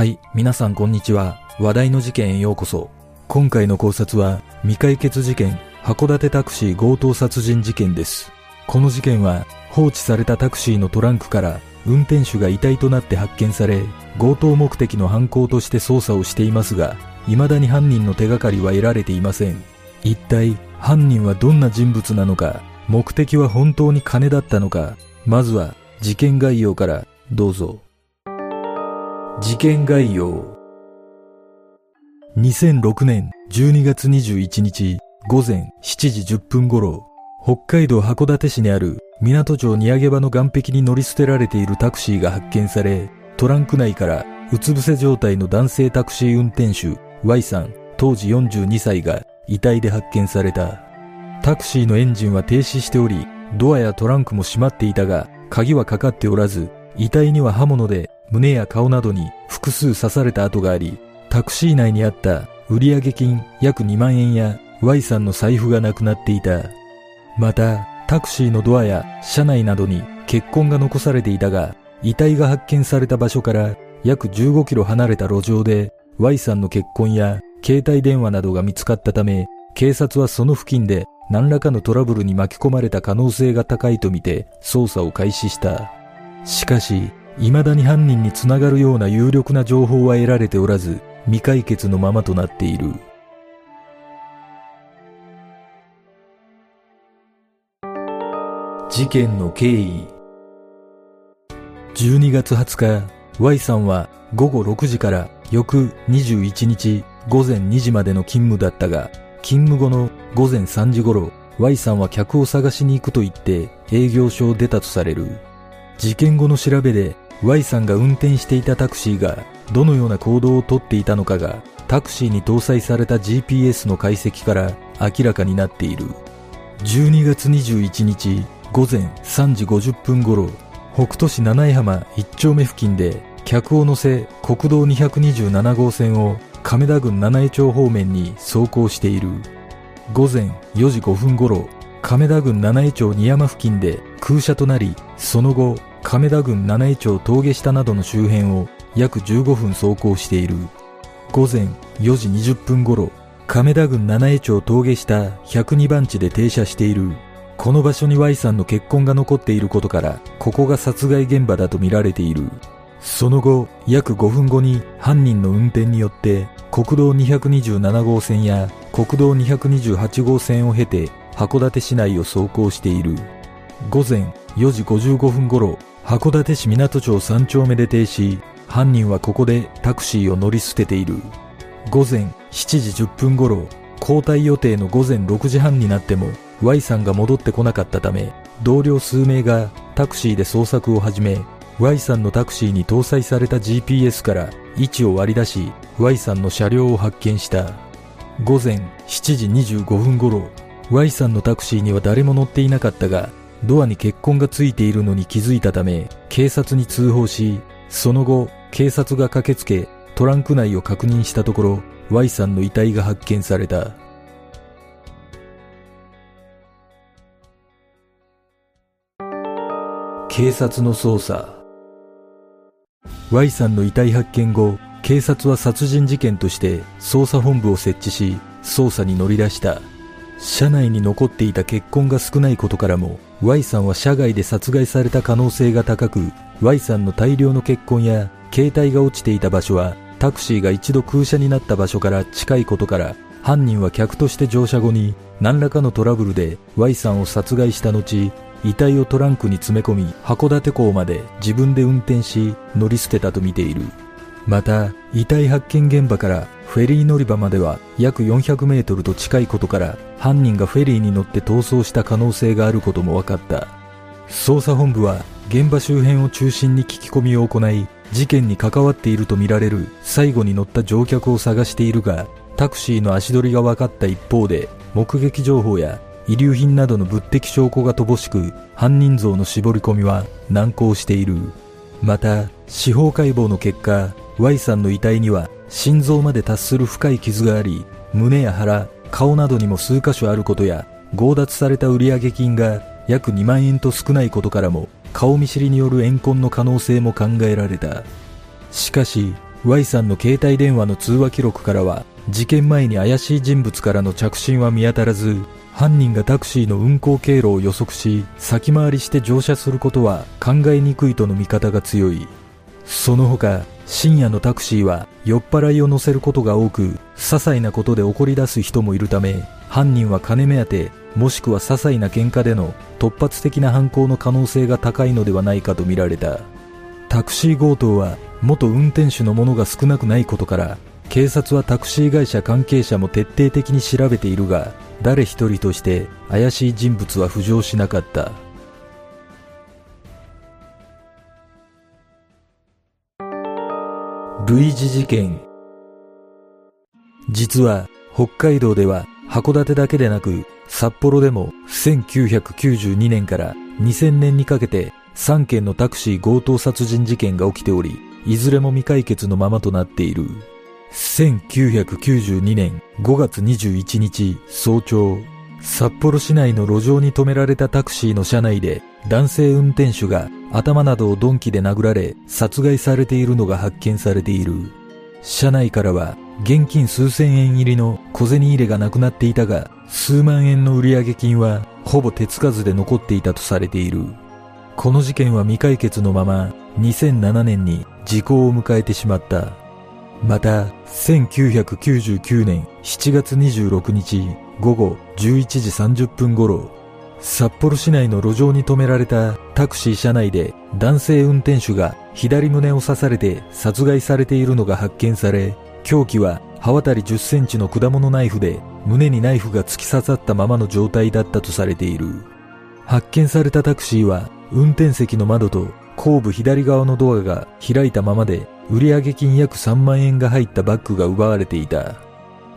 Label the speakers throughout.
Speaker 1: はい、皆さんこんにちは。話題の事件へようこそ。今回の考察は未解決事件函館タクシー強盗殺人事件です。この事件は放置されたタクシーのトランクから運転手が遺体となって発見され、強盗目的の犯行として捜査をしていますが、未だに犯人の手がかりは得られていません。一体犯人はどんな人物なのか、目的は本当に金だったのか、まずは事件概要からどうぞ。事件概要2006年12月21日午前7時10分頃、北海道函館市にある港町荷上場の岸壁に乗り捨てられているタクシーが発見され、トランク内からうつ伏せ状態の男性タクシー運転手 Y さん当時42歳が遺体で発見された。タクシーのエンジンは停止しており、ドアやトランクも閉まっていたが、鍵はかかっておらず、遺体には刃物で胸や顔などに複数刺された跡があり、タクシー内にあった売上金約2万円や Y さんの財布がなくなっていた。また、タクシーのドアや車内などに血痕が残されていたが、遺体が発見された場所から約15キロ離れた路上で Y さんの血痕や携帯電話などが見つかったため、警察はその付近で何らかのトラブルに巻き込まれた可能性が高いとみて捜査を開始した。しかし、未だに犯人につながるような有力な情報は得られておらず、未解決のままとなっている。事件の経緯12月20日、Y さんは午後6時から翌21日午前2時までの勤務だったが、勤務後の午前3時頃、Y さんは客を探しに行くと言って営業所を出たとされる。事件後の調べで Y さんが運転していたタクシーがどのような行動をとっていたのかがタクシーに搭載された GPS の解析から明らかになっている。12月21日午前3時50分頃、北斗市七重浜一丁目付近で客を乗せ国道227号線を亀田郡七重町方面に走行している。午前4時5分頃、亀田郡七重町二山付近で空車となり、その後、亀田郡七重町峠下などの周辺を約15分走行している。午前4時20分頃、亀田郡七重町峠下102番地で停車している。この場所に Y さんの血痕が残っていることから、ここが殺害現場だと見られている。その後、約5分後に犯人の運転によって、国道227号線や国道228号線を経て函館市内を走行している。午前4時55分頃、函館市港町3丁目で停止、犯人はここでタクシーを乗り捨てている。午前7時10分頃、交代予定の午前6時半になっても Y さんが戻ってこなかったため、同僚数名がタクシーで捜索を始め、Y さんのタクシーに搭載された GPS から位置を割り出し、Y さんの車両を発見した。午前7時25分頃、Y さんのタクシーには誰も乗っていなかったが、ドアに血痕がついているのに気づいたため、警察に通報し、その後、警察が駆けつけ、トランク内を確認したところ、Y さんの遺体が発見された。警察の捜査 Y さんの遺体発見後、警察は殺人事件として捜査本部を設置し、捜査に乗り出した。車内に残っていた血痕が少ないことからも、Y さんは車外で殺害された可能性が高く、Y さんの大量の血痕や携帯が落ちていた場所は、タクシーが一度空車になった場所から近いことから、犯人は客として乗車後に何らかのトラブルで Y さんを殺害した後、遺体をトランクに詰め込み函館港まで自分で運転し乗り捨てたとみている。また、遺体発見現場からフェリー乗り場までは約400メートルと近いことから犯人がフェリーに乗って逃走した可能性があることも分かった。捜査本部は現場周辺を中心に聞き込みを行い、事件に関わっているとみられる最後に乗った乗客を探しているが、タクシーの足取りが分かった一方で、目撃情報や遺留品などの物的証拠が乏しく、犯人像の絞り込みは難航している。また、司法解剖の結果、Y さんの遺体には心臓まで達する深い傷があり、胸や腹、顔などにも数箇所あることや、強奪された売上金が約2万円と少ないことからも、顔見知りによる怨恨の可能性も考えられた。しかし、Y さんの携帯電話の通話記録からは事件前に怪しい人物からの着信は見当たらず犯人がタクシーの運行経路を予測し先回りして乗車することは考えにくいとの見方が強いその他深夜のタクシーは酔っ払いを乗せることが多く些細なことで怒り出す人もいるため犯人は金目当てもしくは些細な喧嘩での突発的な犯行の可能性が高いのではないかとみられた。タクシー強盗は元運転手のものが少なくないことから警察はタクシー会社関係者も徹底的に調べているが誰一人として怪しい人物は浮上しなかった。類似事件実は北海道では函館だけでなく札幌でも1992年から2000年にかけて3件のタクシー強盗殺人事件が起きており、いずれも未解決のままとなっている。1992年5月21日早朝、札幌市内の路上に止められたタクシーの車内で男性運転手が頭などを鈍器で殴られ殺害されているのが発見されている。車内からは現金数千円入りの小銭入れがなくなっていたが、数万円の売上金はほぼ手つかずで残っていたとされている。この事件は未解決のまま2007年に時効を迎えてしまった。また、1999年7月26日午後11時30分頃、札幌市内の路上に止められたタクシー車内で男性運転手が左胸を刺されて殺害されているのが発見され、凶器は刃渡り10センチの果物ナイフで胸にナイフが突き刺さったままの状態だったとされている。発見されたタクシーは運転席の窓と後部左側のドアが開いたままで売上金約3万円が入ったバッグが奪われていた。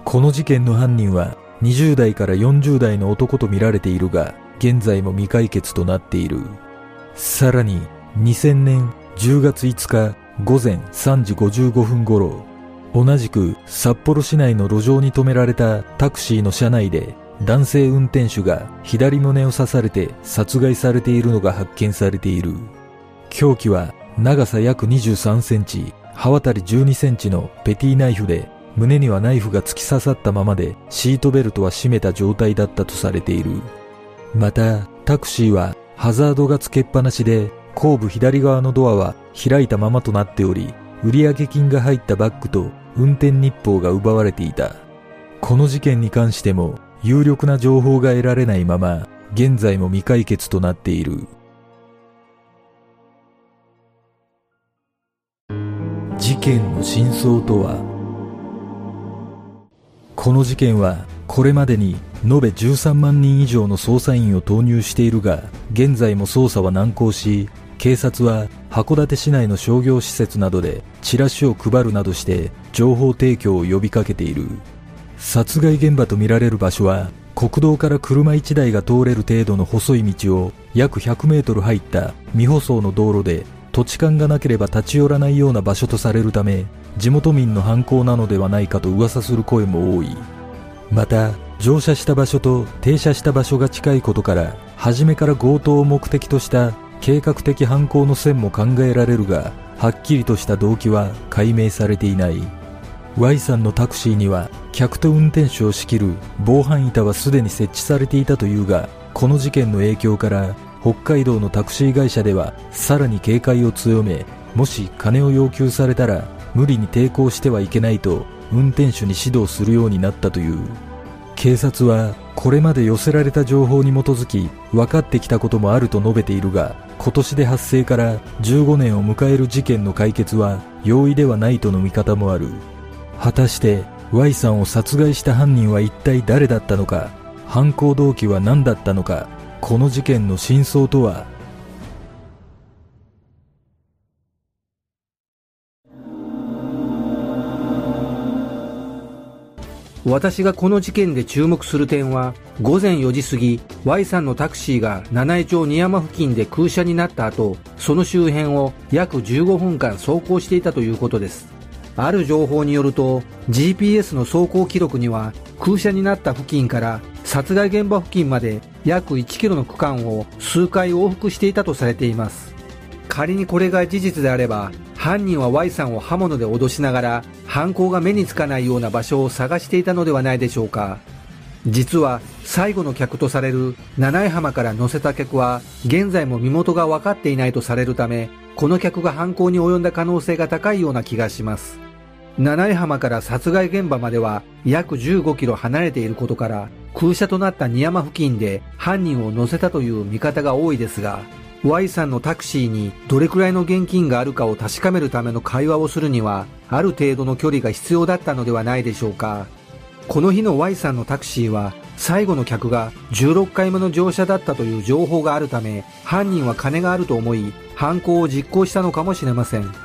Speaker 1: この事件の犯人は20代から40代の男とみられているが現在も未解決となっている。さらに2000年10月5日午前3時55分頃同じく札幌市内の路上に止められたタクシーの車内で男性運転手が左胸を刺されて殺害されているのが発見されている。凶器は長さ約23センチ、刃渡り12センチのペティナイフで胸にはナイフが突き刺さったままでシートベルトは締めた状態だったとされている。また、タクシーはハザードがつけっぱなしで後部左側のドアは開いたままとなっており、売上金が入ったバッグと運転日報が奪われていた。この事件に関しても有力な情報が得られないまま現在も未解決となっている。事件の真相とはこの事件はこれまでに延べ13万人以上の捜査員を投入しているが現在も捜査は難航し警察は函館市内の商業施設などでチラシを配るなどして情報提供を呼びかけている。殺害現場とみられる場所は国道から車1台が通れる程度の細い道を約100メートル入った未舗装の道路で土地勘がなければ立ち寄らないような場所とされるため地元民の犯行なのではないかと噂する声も多い。また乗車した場所と停車した場所が近いことから初めから強盗を目的とした計画的犯行の線も考えられるがはっきりとした動機は解明されていない。Y さんのタクシーには客と運転手を仕切る防犯板はすでに設置されていたというがこの事件の影響から北海道のタクシー会社ではさらに警戒を強めもし金を要求されたら無理に抵抗してはいけないと運転手に指導するようになったという。警察はこれまで寄せられた情報に基づき分かってきたこともあると述べているが今年で発生から15年を迎える事件の解決は容易ではないとの見方もある。果たして Y さんを殺害した犯人は一体誰だったのか犯行動機は何だったのかこの事件の真相とは
Speaker 2: 私がこの事件で注目する点は午前4時過ぎ Y さんのタクシーが七重町二山付近で空車になった後その周辺を約15分間走行していたということです。ある情報によると GPS の走行記録には空車になった付近から殺害現場付近まで約1キロの区間を数回往復していたとされています。仮にこれが事実であれば犯人は Y さんを刃物で脅しながら犯行が目につかないような場所を探していたのではないでしょうか。実は最後の客とされる七重浜から乗せた客は現在も身元が分かっていないとされるためこの客が犯行に及んだ可能性が高いような気がします。七重浜から殺害現場までは約15キロ離れていることから空車となった荷山付近で犯人を乗せたという見方が多いですが Y さんのタクシーにどれくらいの現金があるかを確かめるための会話をするにはある程度の距離が必要だったのではないでしょうか。この日の Y さんのタクシーは最後の客が16回目の乗車だったという情報があるため犯人は金があると思い犯行を実行したのかもしれません。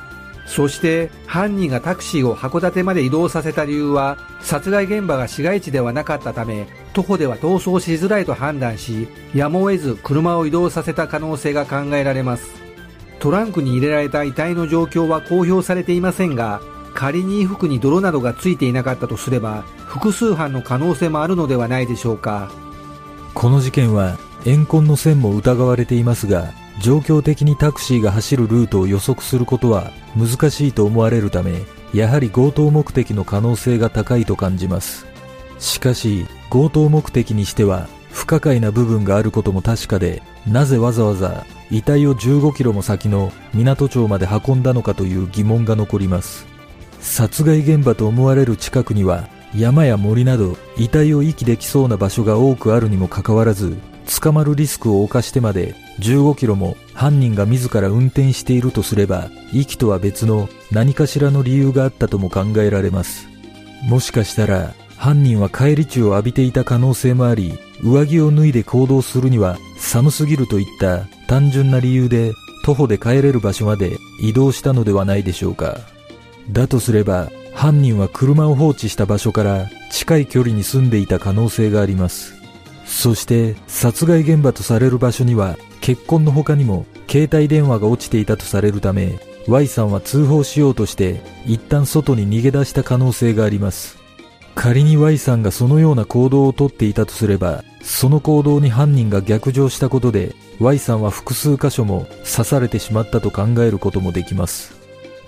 Speaker 2: そして犯人がタクシーを函館まで移動させた理由は殺害現場が市街地ではなかったため徒歩では逃走しづらいと判断しやむを得ず車を移動させた可能性が考えられます。トランクに入れられた遺体の状況は公表されていませんが仮に衣服に泥などがついていなかったとすれば複数犯の可能性もあるのではないでしょうか。
Speaker 1: この事件は怨恨の線も疑われていますが状況的にタクシーが走るルートを予測することは難しいと思われるためやはり強盗目的の可能性が高いと感じます。しかし強盗目的にしては不可解な部分があることも確かでなぜわざわざ遺体を15キロも先の港町まで運んだのかという疑問が残ります。殺害現場と思われる近くには山や森など遺体を遺棄できそうな場所が多くあるにもかかわらず捕まるリスクを冒してまで15キロも犯人が自ら運転しているとすれば遺棄とは別の何かしらの理由があったとも考えられます。もしかしたら犯人は帰り血を浴びていた可能性もあり上着を脱いで行動するには寒すぎるといった単純な理由で徒歩で帰れる場所まで移動したのではないでしょうか。だとすれば犯人は車を放置した場所から近い距離に住んでいた可能性があります。そして殺害現場とされる場所には結婚の他にも携帯電話が落ちていたとされるため Y さんは通報しようとして一旦外に逃げ出した可能性があります。仮に Y さんがそのような行動をとっていたとすればその行動に犯人が逆上したことで Y さんは複数箇所も刺されてしまったと考えることもできます。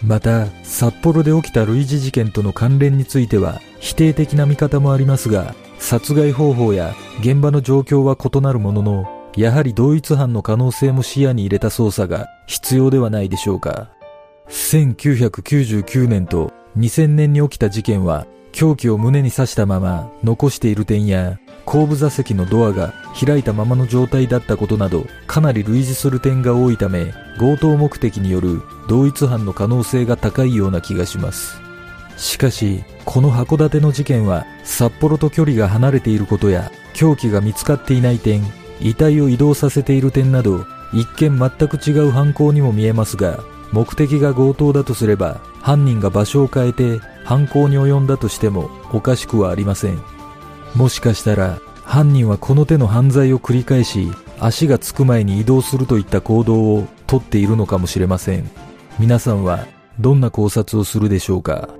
Speaker 1: また札幌で起きた類似事件との関連については否定的な見方もありますが殺害方法や現場の状況は異なるもののやはり同一犯の可能性も視野に入れた捜査が必要ではないでしょうか。1999年と2000年に起きた事件は凶器を胸に刺したまま残している点や後部座席のドアが開いたままの状態だったことなどかなり類似する点が多いため強盗目的による同一犯の可能性が高いような気がします。しかしこの函館の事件は札幌と距離が離れていることや凶器が見つかっていない点遺体を移動させている点など一見全く違う犯行にも見えますが目的が強盗だとすれば犯人が場所を変えて犯行に及んだとしてもおかしくはありません。もしかしたら犯人はこの手の犯罪を繰り返し足がつく前に移動するといった行動をとっているのかもしれません。皆さんはどんな考察をするでしょうか？